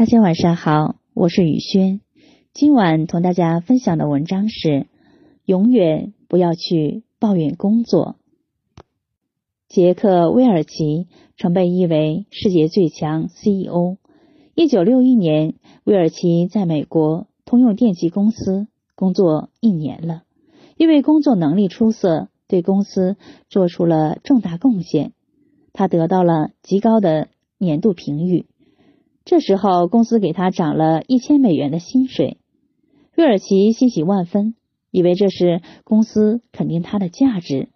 大家晚上好，我是雨轩。今晚同大家分享的文章是：永远不要去抱怨工作。杰克·威尔奇曾被誉为世界最强 CEO。一九六一年，威尔奇在美国通用电气公司工作一年了，因为工作能力出色，对公司做出了重大贡献，他得到了极高的年度评语。这时候，公司给他涨了一千美元的薪水，威尔奇欣喜万分，以为这是公司肯定他的价值，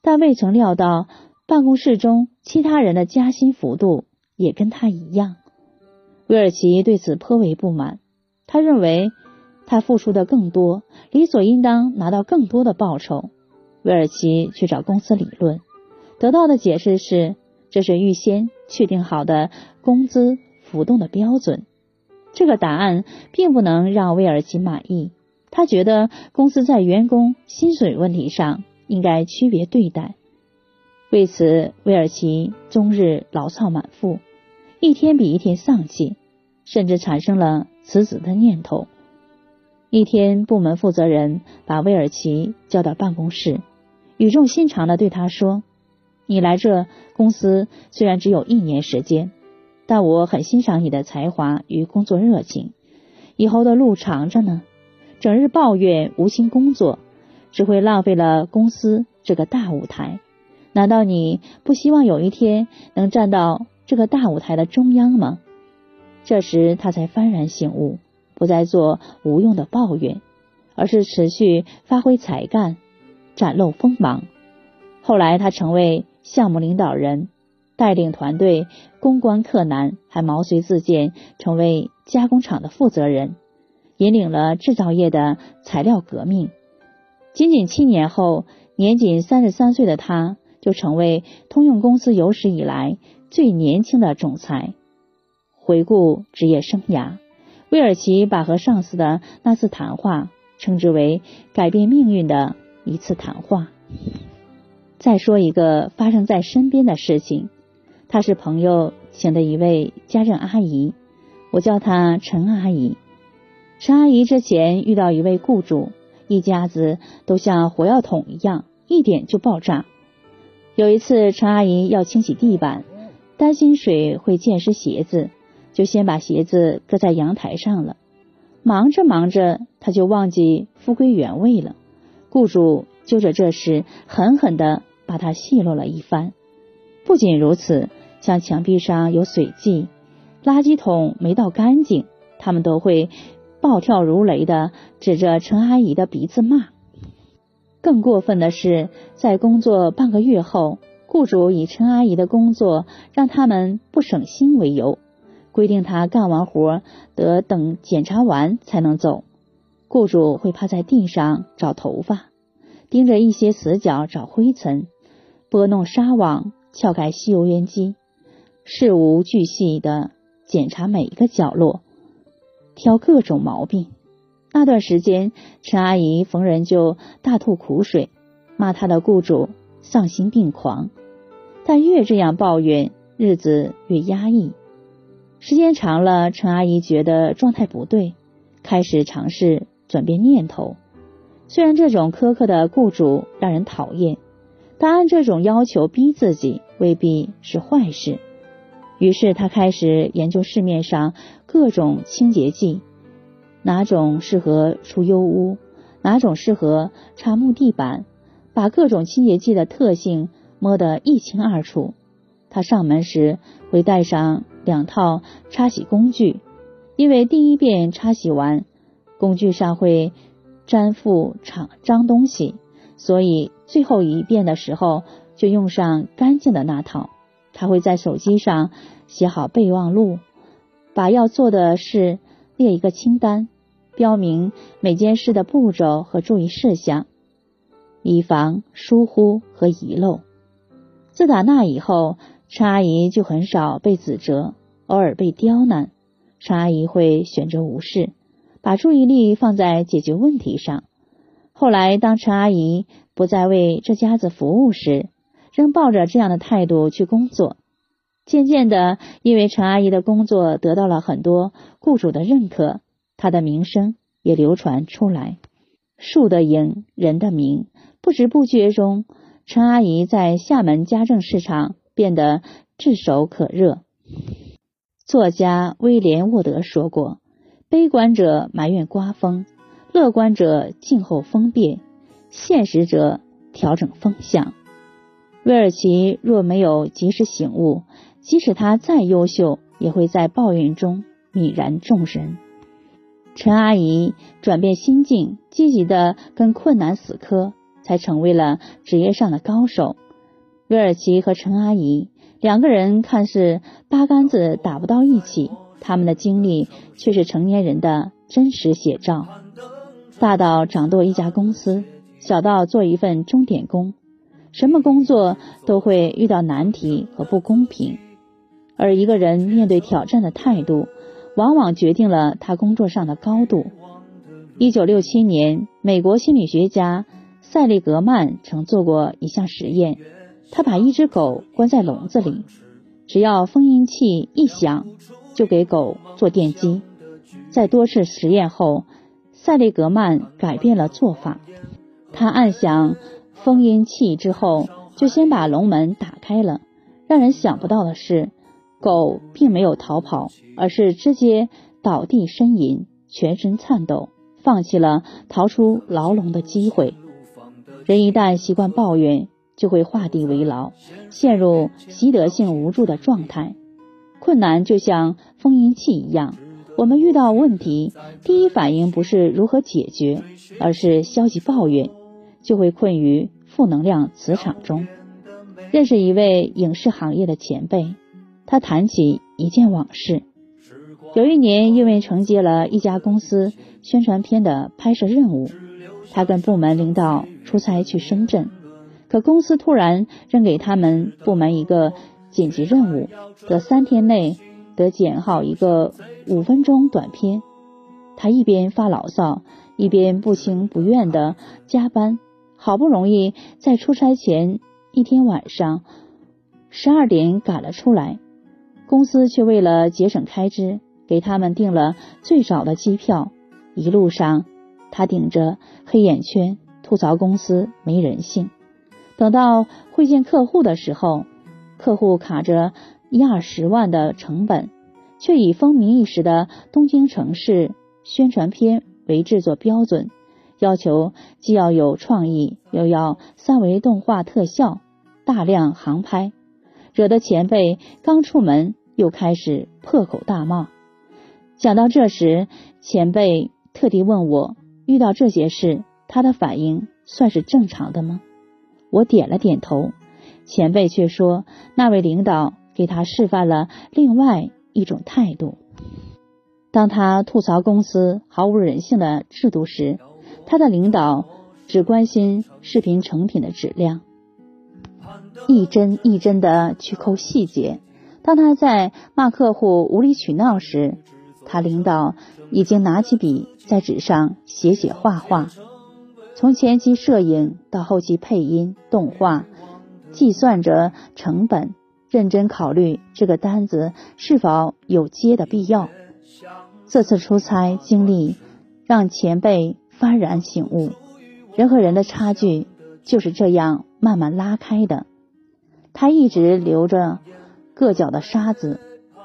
但未曾料到办公室中其他人的加薪幅度也跟他一样。威尔奇对此颇为不满，他认为他付出的更多，理所应当拿到更多的报酬。威尔奇去找公司理论，得到的解释是这是预先确定好的工资。浮动的标准，这个答案并不能让威尔奇满意。他觉得公司在员工薪水问题上应该区别对待。为此，威尔奇终日牢骚满腹，一天比一天丧气，甚至产生了辞职的念头。一天，部门负责人把威尔奇叫到办公室，语重心长的对他说：“你来这公司虽然只有一年时间。”但我很欣赏你的才华与工作热情，以后的路长着呢。整日抱怨无心工作，只会浪费了公司这个大舞台。难道你不希望有一天能站到这个大舞台的中央吗？这时他才幡然醒悟，不再做无用的抱怨，而是持续发挥才干，展露锋芒。后来他成为项目领导人。带领团队攻关克难，还毛遂自荐成为加工厂的负责人，引领了制造业的材料革命。仅仅七年后，年仅三十三岁的他，就成为通用公司有史以来最年轻的总裁。回顾职业生涯，威尔奇把和上司的那次谈话称之为改变命运的一次谈话。再说一个发生在身边的事情。她是朋友请的一位家政阿姨，我叫她陈阿姨。陈阿姨之前遇到一位雇主，一家子都像火药桶一样，一点就爆炸。有一次，陈阿姨要清洗地板，担心水会溅湿鞋子，就先把鞋子搁在阳台上了。忙着忙着，她就忘记复归原位了。雇主就着这事，狠狠的把她奚落了一番。不仅如此，像墙壁上有水迹、垃圾桶没倒干净，他们都会暴跳如雷的指着陈阿姨的鼻子骂。更过分的是，在工作半个月后，雇主以陈阿姨的工作让他们不省心为由，规定她干完活得等检查完才能走。雇主会趴在地上找头发，盯着一些死角找灰尘，拨弄纱网。撬开吸油烟机，事无巨细的检查每一个角落，挑各种毛病。那段时间，陈阿姨逢人就大吐苦水，骂她的雇主丧心病狂。但越这样抱怨，日子越压抑。时间长了，陈阿姨觉得状态不对，开始尝试转变念头。虽然这种苛刻的雇主让人讨厌。但按这种要求逼自己未必是坏事，于是他开始研究市面上各种清洁剂，哪种适合除油污，哪种适合擦木地板，把各种清洁剂的特性摸得一清二楚。他上门时会带上两套擦洗工具，因为第一遍擦洗完，工具上会粘附长脏东西。所以最后一遍的时候就用上干净的那套。他会在手机上写好备忘录，把要做的事列一个清单，标明每件事的步骤和注意事项，以防疏忽和遗漏。自打那以后，陈阿姨就很少被指责，偶尔被刁难，陈阿姨会选择无视，把注意力放在解决问题上。后来，当陈阿姨不再为这家子服务时，仍抱着这样的态度去工作。渐渐的，因为陈阿姨的工作得到了很多雇主的认可，她的名声也流传出来。树的影，人的名，不知不觉中，陈阿姨在厦门家政市场变得炙手可热。作家威廉沃德说过：“悲观者埋怨刮风，乐观者静候风变，现实者调整风向。”威尔奇若没有及时醒悟，即使他再优秀，也会在抱怨中泯然众人。陈阿姨转变心境，积极的跟困难死磕，才成为了职业上的高手。威尔奇和陈阿姨两个人看似八竿子打不到一起，他们的经历却是成年人的真实写照。大到掌舵一家公司，小到做一份钟点工，什么工作都会遇到难题和不公平。而一个人面对挑战的态度，往往决定了他工作上的高度。一九六七年，美国心理学家塞利格曼曾做过一项实验，他把一只狗关在笼子里，只要封印器一响，就给狗做电击。在多次实验后，塞利格曼改变了做法，他暗想封印器之后，就先把笼门打开了。让人想不到的是。狗并没有逃跑，而是直接倒地呻吟，全身颤抖，放弃了逃出牢笼的机会。人一旦习惯抱怨，就会画地为牢，陷入习得性无助的状态。困难就像封印器一样，我们遇到问题，第一反应不是如何解决，而是消极抱怨，就会困于负能量磁场中。认识一位影视行业的前辈。他谈起一件往事，有一年，因为承接了一家公司宣传片的拍摄任务，他跟部门领导出差去深圳，可公司突然扔给他们部门一个紧急任务，得三天内得剪好一个五分钟短片。他一边发牢骚，一边不情不愿的加班，好不容易在出差前一天晚上十二点赶了出来。公司却为了节省开支，给他们订了最早的机票。一路上，他顶着黑眼圈吐槽公司没人性。等到会见客户的时候，客户卡着一二十万的成本，却以风靡一时的东京城市宣传片为制作标准，要求既要有创意，又要三维动画特效，大量航拍。惹得前辈刚出门又开始破口大骂。讲到这时，前辈特地问我：遇到这些事，他的反应算是正常的吗？我点了点头。前辈却说，那位领导给他示范了另外一种态度。当他吐槽公司毫无人性的制度时，他的领导只关心视频成品的质量。一针一针的去抠细节。当他在骂客户无理取闹时，他领导已经拿起笔在纸上写写画画。从前期摄影到后期配音、动画，计算着成本，认真考虑这个单子是否有接的必要。这次出差经历让前辈幡然醒悟：人和人的差距就是这样慢慢拉开的。他一直留着硌脚的沙子，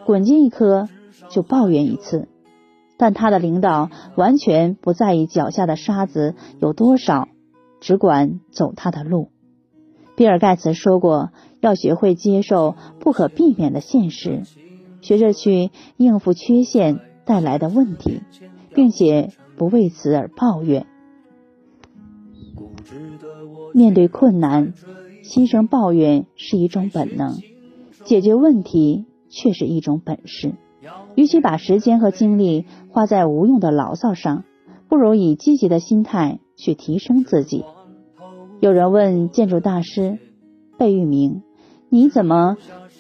滚进一颗就抱怨一次。但他的领导完全不在意脚下的沙子有多少，只管走他的路。比尔盖茨说过，要学会接受不可避免的现实，学着去应付缺陷带来的问题，并且不为此而抱怨。面对困难。心生抱怨是一种本能，解决问题却是一种本事。与其把时间和精力花在无用的牢骚上，不如以积极的心态去提升自己。有人问建筑大师贝聿铭：“你怎么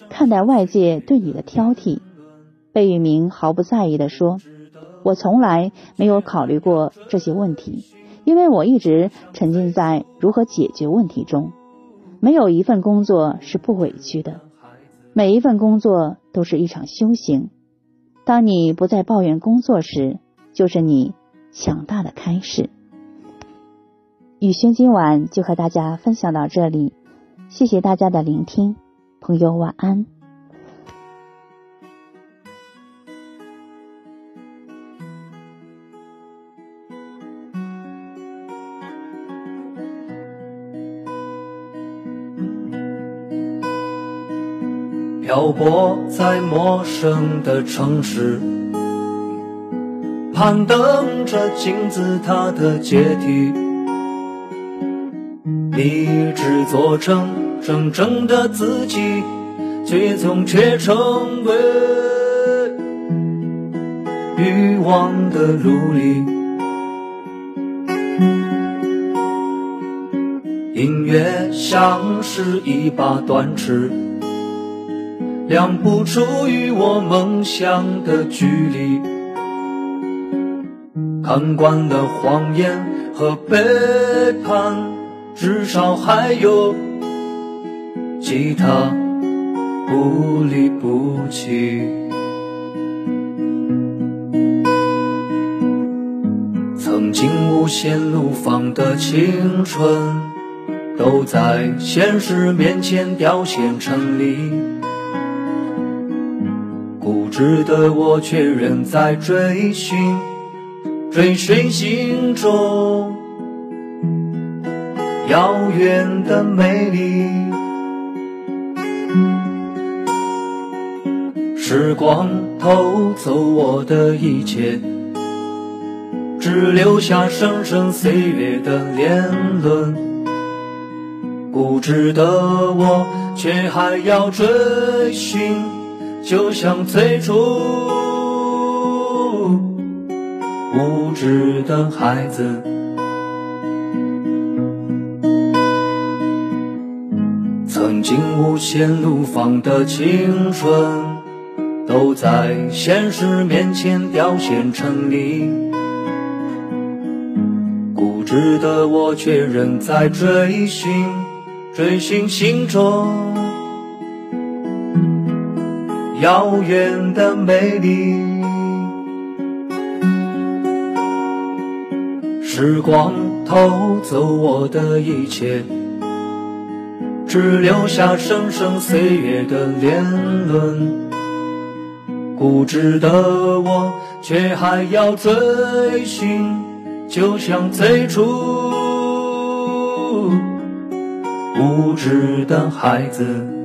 看待外界对你的挑剔？”贝聿铭毫不在意地说：“我从来没有考虑过这些问题，因为我一直沉浸在如何解决问题中。”没有一份工作是不委屈的。每一份工作都是一场修行。当你不再抱怨工作时，就是你强大的开始。宇轩今晚就和大家分享到这里，谢谢大家的聆听，朋友晚安。漂泊在陌生的城市，攀登着金字塔的阶梯，立志做成真正的自己，最终却成为欲望的奴隶。音乐像是一把断尺。量不出与我梦想的距离，看惯了谎言和背叛，至少还有吉他不离不弃。曾经无限怒放的青春，都在现实面前凋谢成泥。值得我却仍在追寻，追寻心中遥远的美丽。时光偷走我的一切，只留下生生岁月的年轮。固执的我，却还要追寻。就像最初无知的孩子，曾经无限怒放的青春，都在现实面前凋谢成泥。固执的我，却仍在追寻，追寻心中。遥远的美丽，时光偷走我的一切，只留下生生岁月的年轮。固执的我，却还要追寻，就像最初无知的孩子。